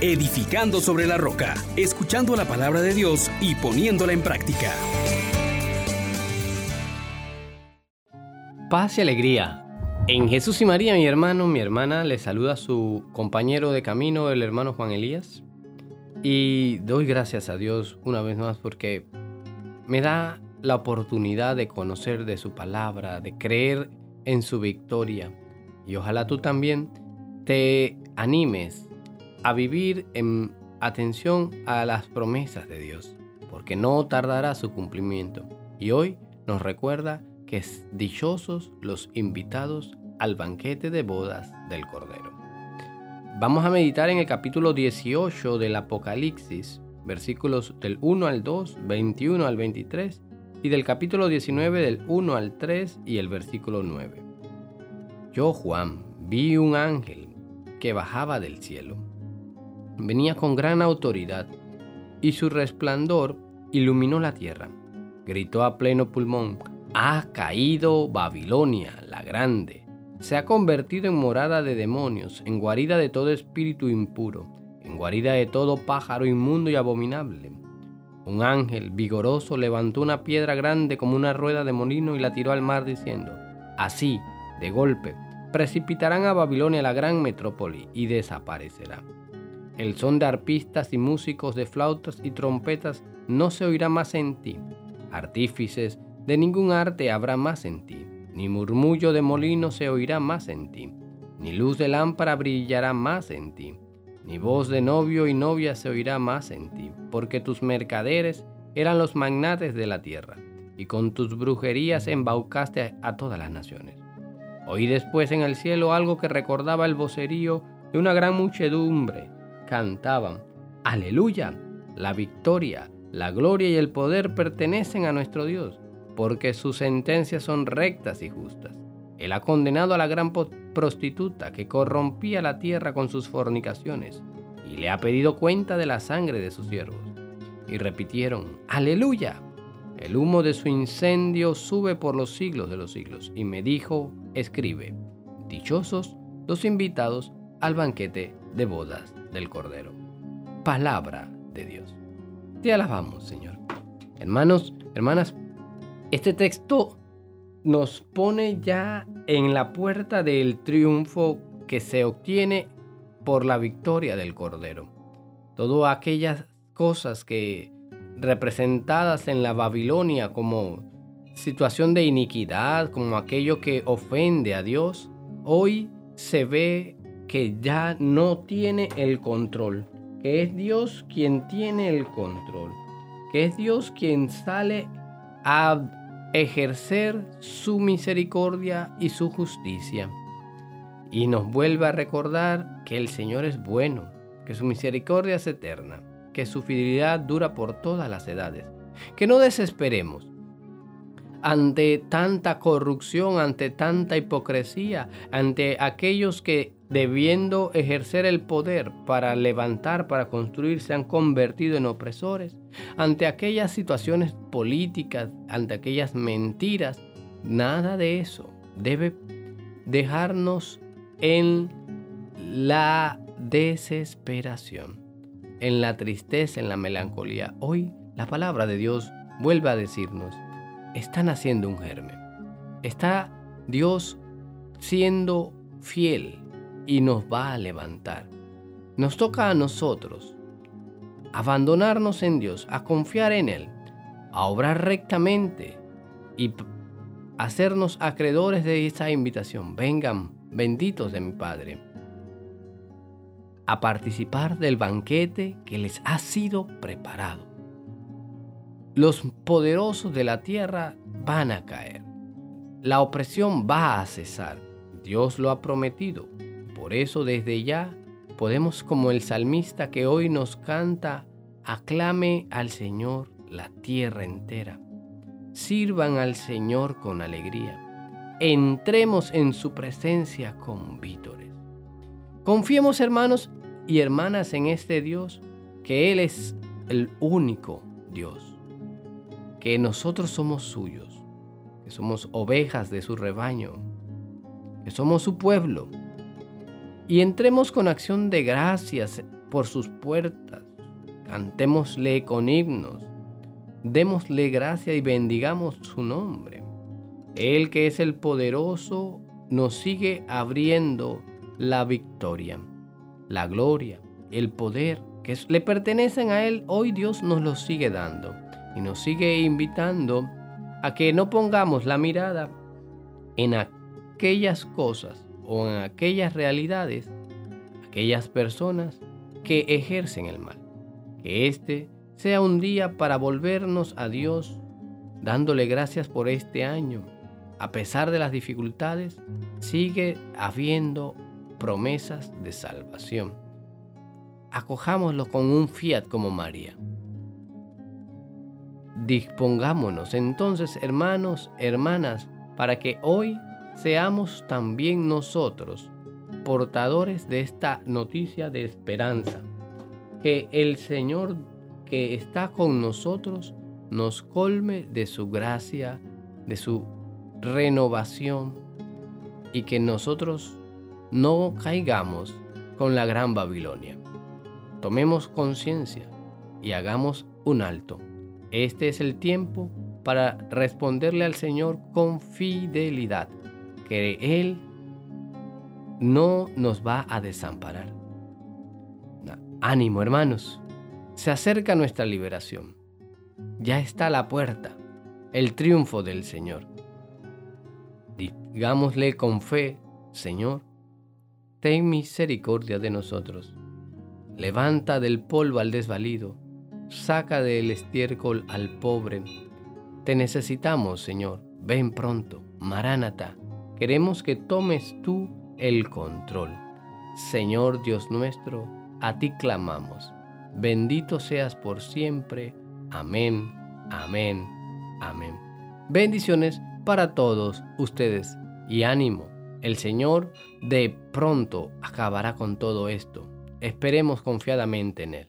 edificando sobre la roca, escuchando la palabra de Dios y poniéndola en práctica. Paz y alegría. En Jesús y María, mi hermano, mi hermana, le saluda su compañero de camino, el hermano Juan Elías. Y doy gracias a Dios una vez más porque me da la oportunidad de conocer de su palabra, de creer en su victoria. Y ojalá tú también te animes a vivir en atención a las promesas de Dios, porque no tardará su cumplimiento. Y hoy nos recuerda que es dichosos los invitados al banquete de bodas del Cordero. Vamos a meditar en el capítulo 18 del Apocalipsis, versículos del 1 al 2, 21 al 23 y del capítulo 19 del 1 al 3 y el versículo 9. Yo, Juan, vi un ángel que bajaba del cielo. Venía con gran autoridad y su resplandor iluminó la tierra. Gritó a pleno pulmón, ha caído Babilonia la grande. Se ha convertido en morada de demonios, en guarida de todo espíritu impuro, en guarida de todo pájaro inmundo y abominable un ángel vigoroso levantó una piedra grande como una rueda de molino y la tiró al mar diciendo, así, de golpe, precipitarán a Babilonia la gran metrópoli y desaparecerá. El son de arpistas y músicos de flautas y trompetas no se oirá más en ti. Artífices de ningún arte habrá más en ti, ni murmullo de molino se oirá más en ti, ni luz de lámpara brillará más en ti ni voz de novio y novia se oirá más en ti, porque tus mercaderes eran los magnates de la tierra, y con tus brujerías embaucaste a todas las naciones. Oí después en el cielo algo que recordaba el vocerío de una gran muchedumbre. Cantaban, Aleluya, la victoria, la gloria y el poder pertenecen a nuestro Dios, porque sus sentencias son rectas y justas. Él ha condenado a la gran prostituta que corrompía la tierra con sus fornicaciones y le ha pedido cuenta de la sangre de sus siervos. Y repitieron, aleluya. El humo de su incendio sube por los siglos de los siglos. Y me dijo, escribe, dichosos los invitados al banquete de bodas del Cordero. Palabra de Dios. Te alabamos, Señor. Hermanos, hermanas, este texto nos pone ya en la puerta del triunfo que se obtiene por la victoria del Cordero. Todas aquellas cosas que representadas en la Babilonia como situación de iniquidad, como aquello que ofende a Dios, hoy se ve que ya no tiene el control, que es Dios quien tiene el control, que es Dios quien sale a ejercer su misericordia y su justicia. Y nos vuelve a recordar que el Señor es bueno, que su misericordia es eterna, que su fidelidad dura por todas las edades. Que no desesperemos ante tanta corrupción, ante tanta hipocresía, ante aquellos que debiendo ejercer el poder para levantar, para construir, se han convertido en opresores, ante aquellas situaciones políticas, ante aquellas mentiras, nada de eso debe dejarnos en la desesperación, en la tristeza, en la melancolía. Hoy la palabra de Dios vuelve a decirnos, está naciendo un germen, está Dios siendo fiel y nos va a levantar. Nos toca a nosotros abandonarnos en Dios, a confiar en Él, a obrar rectamente y hacernos acreedores de esa invitación. Vengan, benditos de mi Padre, a participar del banquete que les ha sido preparado. Los poderosos de la tierra van a caer. La opresión va a cesar. Dios lo ha prometido. Por eso desde ya podemos como el salmista que hoy nos canta, aclame al Señor la tierra entera. Sirvan al Señor con alegría. Entremos en su presencia con vítores. Confiemos hermanos y hermanas en este Dios, que Él es el único Dios, que nosotros somos suyos, que somos ovejas de su rebaño, que somos su pueblo y entremos con acción de gracias por sus puertas. Cantémosle con himnos. Démosle gracia y bendigamos su nombre. Él que es el poderoso nos sigue abriendo la victoria, la gloria, el poder que le pertenecen a Él. Hoy Dios nos los sigue dando y nos sigue invitando a que no pongamos la mirada en aquellas cosas o en aquellas realidades, aquellas personas que ejercen el mal. Que este sea un día para volvernos a Dios, dándole gracias por este año. A pesar de las dificultades, sigue habiendo promesas de salvación. Acojámoslo con un fiat como María. Dispongámonos entonces, hermanos, hermanas, para que hoy seamos también nosotros portadores de esta noticia de esperanza. Que el Señor que está con nosotros nos colme de su gracia, de su renovación y que nosotros no caigamos con la gran Babilonia. Tomemos conciencia y hagamos un alto. Este es el tiempo para responderle al Señor con fidelidad, que Él no nos va a desamparar. Ánimo, hermanos, se acerca nuestra liberación. Ya está la puerta el triunfo del Señor. Digámosle con fe, Señor, ten misericordia de nosotros. Levanta del polvo al desvalido, saca del estiércol al pobre. Te necesitamos, Señor, ven pronto, Maránata. Queremos que tomes tú el control. Señor Dios nuestro, a ti clamamos. Bendito seas por siempre. Amén, amén, amén. Bendiciones para todos ustedes y ánimo. El Señor de pronto acabará con todo esto. Esperemos confiadamente en Él.